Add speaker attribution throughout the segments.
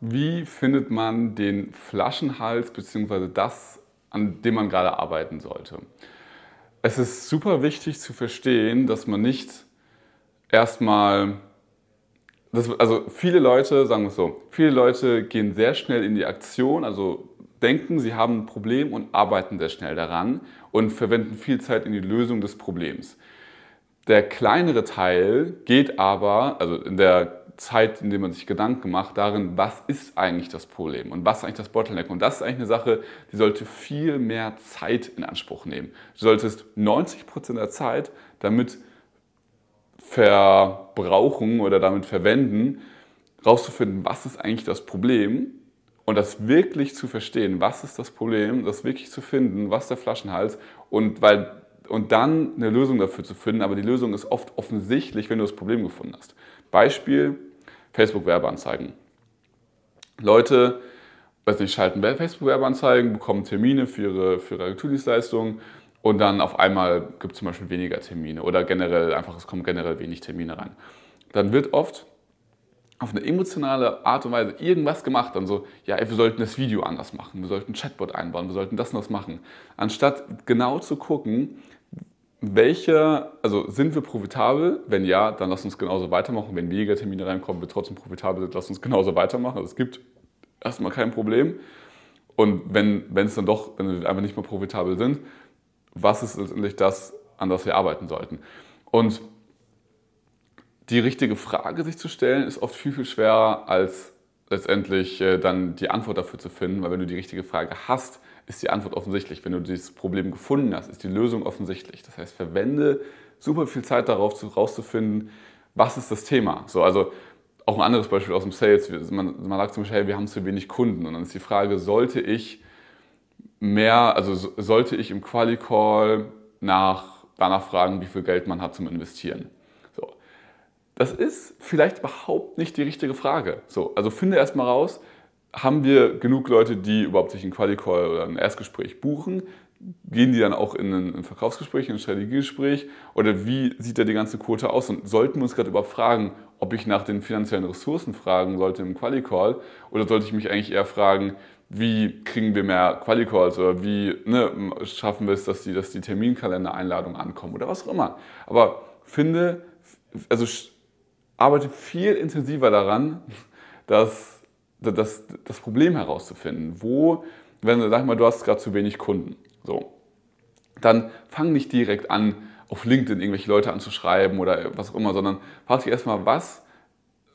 Speaker 1: wie findet man den Flaschenhals bzw. das, an dem man gerade arbeiten sollte? Es ist super wichtig zu verstehen, dass man nicht erstmal, das, also viele Leute, sagen wir es so, viele Leute gehen sehr schnell in die Aktion, also denken, sie haben ein Problem und arbeiten sehr schnell daran und verwenden viel Zeit in die Lösung des Problems. Der kleinere Teil geht aber, also in der Zeit, in der man sich Gedanken macht, darin, was ist eigentlich das Problem und was ist eigentlich das Bottleneck. Und das ist eigentlich eine Sache, die sollte viel mehr Zeit in Anspruch nehmen. Du solltest 90 Prozent der Zeit damit verbrauchen oder damit verwenden, rauszufinden, was ist eigentlich das Problem und das wirklich zu verstehen, was ist das Problem, das wirklich zu finden, was der Flaschenhals und weil und dann eine Lösung dafür zu finden, aber die Lösung ist oft offensichtlich, wenn du das Problem gefunden hast. Beispiel Facebook-Werbeanzeigen. Leute, weiß nicht, schalten Facebook-Werbeanzeigen, bekommen Termine für ihre, für ihre Agenturdienstleistungen und dann auf einmal gibt es zum Beispiel weniger Termine oder generell einfach, es kommen generell wenig Termine rein. Dann wird oft auf eine emotionale Art und Weise irgendwas gemacht, dann so, ja, wir sollten das Video anders machen, wir sollten ein Chatbot einbauen, wir sollten das und das machen. Anstatt genau zu gucken, welche, also sind wir profitabel? Wenn ja, dann lass uns genauso weitermachen. Wenn weniger Termine reinkommen, wir trotzdem profitabel sind, lass uns genauso weitermachen. Also es gibt erstmal kein Problem. Und wenn, wenn es dann doch, wenn wir einfach nicht mehr profitabel sind, was ist letztendlich das, an das wir arbeiten sollten? Und die richtige Frage sich zu stellen, ist oft viel, viel schwerer als letztendlich äh, dann die Antwort dafür zu finden, weil wenn du die richtige Frage hast, ist die Antwort offensichtlich. Wenn du dieses Problem gefunden hast, ist die Lösung offensichtlich. Das heißt, verwende super viel Zeit darauf, herauszufinden, was ist das Thema. So, also auch ein anderes Beispiel aus dem Sales. Man, man sagt zum Beispiel, hey, wir haben zu wenig Kunden. Und dann ist die Frage, sollte ich mehr, also sollte ich im Quali-Call nach, danach fragen, wie viel Geld man hat zum Investieren? So. Das ist vielleicht überhaupt nicht die richtige Frage. So, also finde erstmal raus, haben wir genug Leute, die überhaupt sich einen Quali-Call oder ein Erstgespräch buchen? Gehen die dann auch in ein Verkaufsgespräch, in ein Strategiegespräch? Oder wie sieht da die ganze Quote aus? Und sollten wir uns gerade überhaupt fragen, ob ich nach den finanziellen Ressourcen fragen sollte im Quali-Call? Oder sollte ich mich eigentlich eher fragen, wie kriegen wir mehr Quali-Calls oder wie ne, schaffen wir es, dass die, dass die Terminkalender-Einladungen ankommen oder was auch immer. Aber finde, also arbeite viel intensiver daran, dass das, das Problem herauszufinden. Wo, wenn du, sag mal, du hast gerade zu wenig Kunden, so, dann fang nicht direkt an, auf LinkedIn irgendwelche Leute anzuschreiben oder was auch immer, sondern frag dich erstmal, was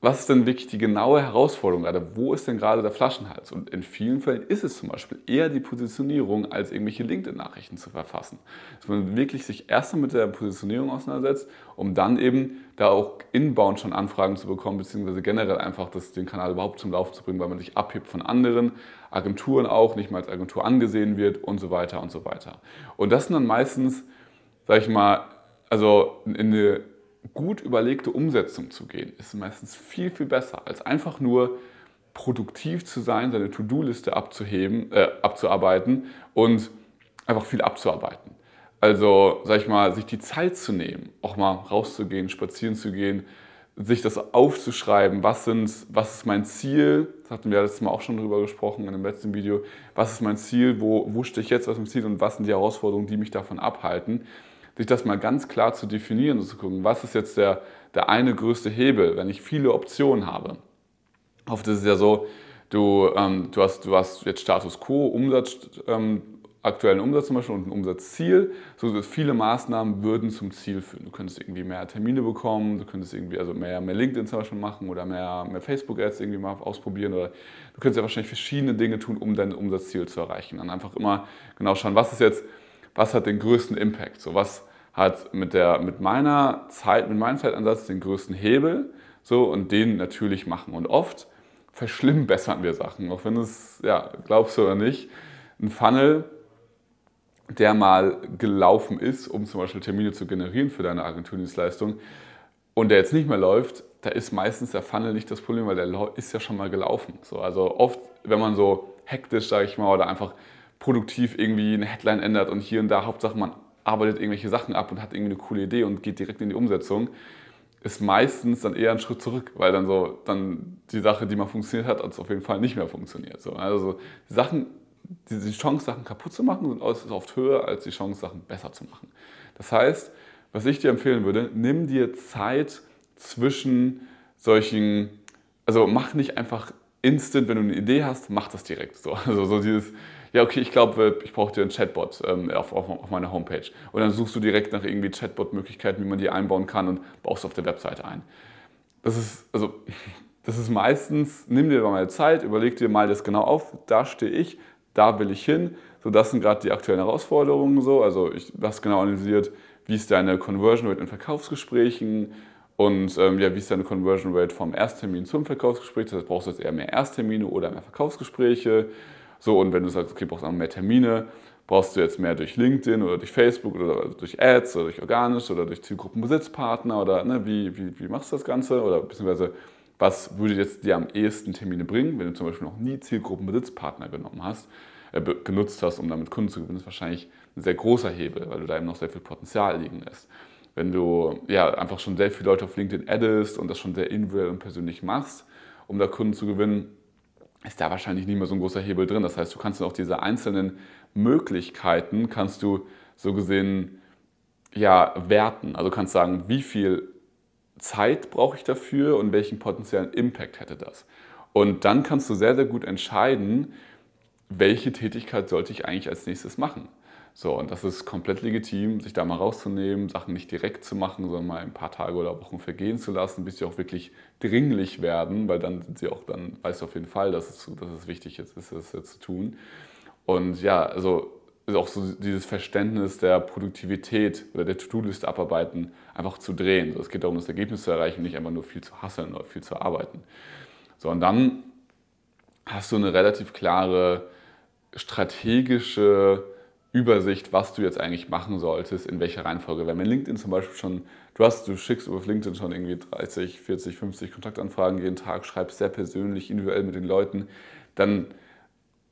Speaker 1: was ist denn wirklich die genaue Herausforderung gerade? Wo ist denn gerade der Flaschenhals? Und in vielen Fällen ist es zum Beispiel eher die Positionierung, als irgendwelche LinkedIn-Nachrichten zu verfassen. Dass man wirklich sich erst einmal mit der Positionierung auseinandersetzt, um dann eben da auch inbound schon Anfragen zu bekommen, beziehungsweise generell einfach das, den Kanal überhaupt zum Laufen zu bringen, weil man sich abhebt von anderen, Agenturen auch, nicht mal als Agentur angesehen wird und so weiter und so weiter. Und das sind dann meistens, sag ich mal, also in eine gut überlegte Umsetzung zu gehen, ist meistens viel, viel besser, als einfach nur produktiv zu sein, seine To-Do-Liste abzuheben, äh, abzuarbeiten und einfach viel abzuarbeiten. Also, sag ich mal, sich die Zeit zu nehmen, auch mal rauszugehen, spazieren zu gehen, sich das aufzuschreiben, was, sind, was ist mein Ziel, das hatten wir letztes Mal auch schon drüber gesprochen in dem letzten Video, was ist mein Ziel, wo, wo stehe ich jetzt? Aus dem Ziel? Und was sind die Herausforderungen, die mich davon abhalten sich das mal ganz klar zu definieren und zu gucken, was ist jetzt der, der eine größte Hebel, wenn ich viele Optionen habe. Oft ist es ja so, du, ähm, du, hast, du hast jetzt Status Quo, Umsatz, ähm, aktuellen Umsatz zum Beispiel und ein Umsatzziel. So viele Maßnahmen würden zum Ziel führen. Du könntest irgendwie mehr Termine bekommen, du könntest irgendwie also mehr, mehr LinkedIn zum Beispiel machen oder mehr, mehr Facebook-Ads irgendwie mal ausprobieren oder du könntest ja wahrscheinlich verschiedene Dinge tun, um dein Umsatzziel zu erreichen. Dann einfach immer genau schauen, was ist jetzt was hat den größten Impact? So, was hat mit, der, mit meiner Zeit, mit meinem Zeitansatz den größten Hebel? So, und den natürlich machen. Und oft verschlimmbessern wir Sachen, auch wenn es, ja, glaubst du oder nicht, ein Funnel, der mal gelaufen ist, um zum Beispiel Termine zu generieren für deine Agenturdienstleistung und der jetzt nicht mehr läuft, da ist meistens der Funnel nicht das Problem, weil der ist ja schon mal gelaufen. So, also oft, wenn man so hektisch, sage ich mal, oder einfach produktiv irgendwie eine Headline ändert und hier und da Hauptsache man arbeitet irgendwelche Sachen ab und hat irgendwie eine coole Idee und geht direkt in die Umsetzung, ist meistens dann eher ein Schritt zurück, weil dann so dann die Sache, die mal funktioniert hat, hat auf jeden Fall nicht mehr funktioniert. So, also Sachen, die, die Chance, Sachen kaputt zu machen, sind oft höher als die Chance, Sachen besser zu machen. Das heißt, was ich dir empfehlen würde, nimm dir Zeit zwischen solchen, also mach nicht einfach instant, wenn du eine Idee hast, mach das direkt. So, also so dieses, ja, okay, ich glaube, ich brauche dir einen Chatbot ähm, auf, auf, auf meiner Homepage. Und dann suchst du direkt nach irgendwie Chatbot-Möglichkeiten, wie man die einbauen kann und baust auf der Webseite ein. Das ist, also, das ist meistens, nimm dir mal Zeit, überleg dir mal das genau auf, da stehe ich, da will ich hin. So, das sind gerade die aktuellen Herausforderungen so. Also ich habe genau analysiert, wie ist deine Conversion Rate in Verkaufsgesprächen und ähm, ja, wie ist deine Conversion Rate vom Ersttermin zum Verkaufsgespräch. Das heißt, brauchst du jetzt eher mehr Ersttermine oder mehr Verkaufsgespräche. So, und wenn du sagst, okay, brauchst du mehr Termine, brauchst du jetzt mehr durch LinkedIn oder durch Facebook oder durch Ads oder durch Organisch oder durch Zielgruppenbesitzpartner oder ne, wie, wie, wie machst du das Ganze? Oder beziehungsweise, was würde jetzt dir am ehesten Termine bringen, wenn du zum Beispiel noch nie Zielgruppenbesitzpartner genommen hast, äh, genutzt hast, um damit Kunden zu gewinnen, ist wahrscheinlich ein sehr großer Hebel, weil du da eben noch sehr viel Potenzial liegen lässt. Wenn du ja, einfach schon sehr viele Leute auf LinkedIn addest und das schon sehr individuell und persönlich machst, um da Kunden zu gewinnen, ist da wahrscheinlich nicht mehr so ein großer Hebel drin. Das heißt, du kannst auch diese einzelnen Möglichkeiten, kannst du so gesehen ja, werten. Also kannst sagen, wie viel Zeit brauche ich dafür und welchen potenziellen Impact hätte das. Und dann kannst du sehr, sehr gut entscheiden, welche Tätigkeit sollte ich eigentlich als nächstes machen. So, und das ist komplett legitim, sich da mal rauszunehmen, Sachen nicht direkt zu machen, sondern mal ein paar Tage oder Wochen vergehen zu lassen, bis sie auch wirklich dringlich werden, weil dann sind sie auch, dann weißt du auf jeden Fall, dass es, dass es wichtig ist, das jetzt zu tun. Und ja, also ist auch so dieses Verständnis der Produktivität oder der To-Do-Liste abarbeiten, einfach zu drehen. Es geht darum, das Ergebnis zu erreichen, nicht einfach nur viel zu hasseln oder viel zu arbeiten. So, und dann hast du eine relativ klare strategische Übersicht, was du jetzt eigentlich machen solltest, in welcher Reihenfolge. Wenn man LinkedIn zum Beispiel schon, du hast, du schickst auf LinkedIn schon irgendwie 30, 40, 50 Kontaktanfragen jeden Tag, schreibst sehr persönlich, individuell mit den Leuten, dann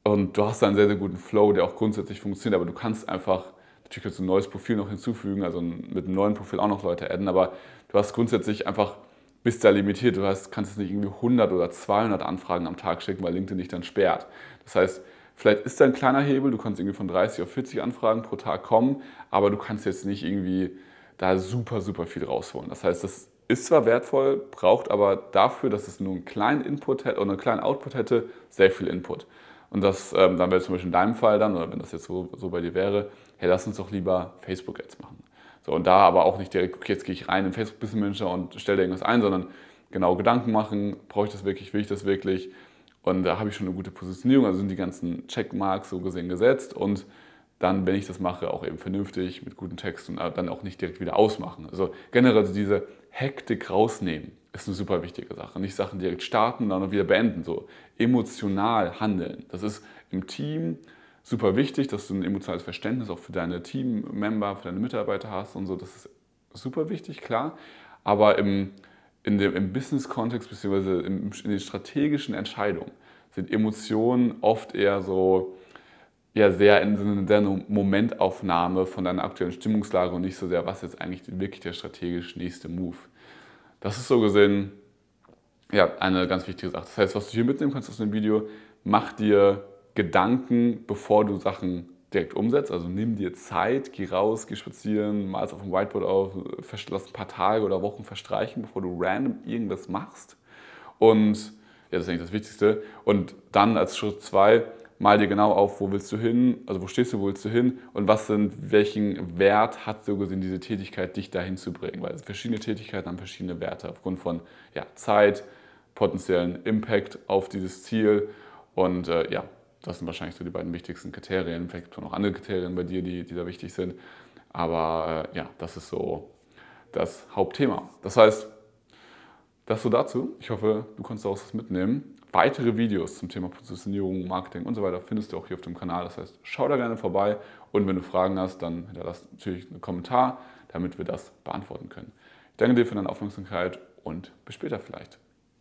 Speaker 1: und du hast da einen sehr, sehr guten Flow, der auch grundsätzlich funktioniert, aber du kannst einfach, natürlich kannst du ein neues Profil noch hinzufügen, also mit einem neuen Profil auch noch Leute adden, aber du hast grundsätzlich einfach, bist da limitiert, du hast, kannst jetzt nicht irgendwie 100 oder 200 Anfragen am Tag schicken, weil LinkedIn dich dann sperrt. Das heißt, Vielleicht ist da ein kleiner Hebel, du kannst irgendwie von 30 auf 40 Anfragen pro Tag kommen, aber du kannst jetzt nicht irgendwie da super, super viel rausholen. Das heißt, das ist zwar wertvoll, braucht aber dafür, dass es nur einen kleinen Input hätte oder einen kleinen Output hätte, sehr viel Input. Und das ähm, dann wäre zum Beispiel in deinem Fall dann, oder wenn das jetzt so, so bei dir wäre, hey, lass uns doch lieber Facebook-Ads machen. So, und da aber auch nicht direkt, okay, jetzt gehe ich rein in Facebook Business Manager und stelle irgendwas ein, sondern genau Gedanken machen, brauche ich das wirklich, will ich das wirklich, und da habe ich schon eine gute Positionierung, also sind die ganzen Checkmarks so gesehen gesetzt und dann, wenn ich das mache, auch eben vernünftig mit guten Text und dann auch nicht direkt wieder ausmachen. Also generell also diese Hektik rausnehmen ist eine super wichtige Sache. Nicht Sachen direkt starten dann wieder beenden. So emotional handeln. Das ist im Team super wichtig, dass du ein emotionales Verständnis auch für deine Teammember, für deine Mitarbeiter hast und so. Das ist super wichtig, klar. Aber im in dem, im Business-Kontext bzw. in den strategischen Entscheidungen sind Emotionen oft eher so ja, sehr in der Momentaufnahme von deiner aktuellen Stimmungslage und nicht so sehr, was jetzt eigentlich wirklich der strategisch nächste Move. Das ist so gesehen ja, eine ganz wichtige Sache. Das heißt, was du hier mitnehmen kannst aus dem Video, mach dir Gedanken, bevor du Sachen direkt umsetzt. Also nimm dir Zeit, geh raus, geh spazieren, mal auf dem Whiteboard auf, lass ein paar Tage oder Wochen verstreichen, bevor du random irgendwas machst. Und ja, das ist eigentlich das Wichtigste. Und dann als Schritt zwei, mal dir genau auf, wo willst du hin, also wo stehst du, wo willst du hin und was sind, welchen Wert hat so gesehen diese Tätigkeit, dich dahin zu bringen. Weil verschiedene Tätigkeiten haben verschiedene Werte aufgrund von ja, Zeit, potenziellen Impact auf dieses Ziel und äh, ja, das sind wahrscheinlich so die beiden wichtigsten Kriterien. Vielleicht gibt es noch andere Kriterien bei dir, die, die da wichtig sind. Aber äh, ja, das ist so das Hauptthema. Das heißt, das so dazu. Ich hoffe, du konntest daraus was mitnehmen. Weitere Videos zum Thema Positionierung, Marketing und so weiter findest du auch hier auf dem Kanal. Das heißt, schau da gerne vorbei und wenn du Fragen hast, dann hinterlass natürlich einen Kommentar, damit wir das beantworten können. Ich danke dir für deine Aufmerksamkeit und bis später vielleicht.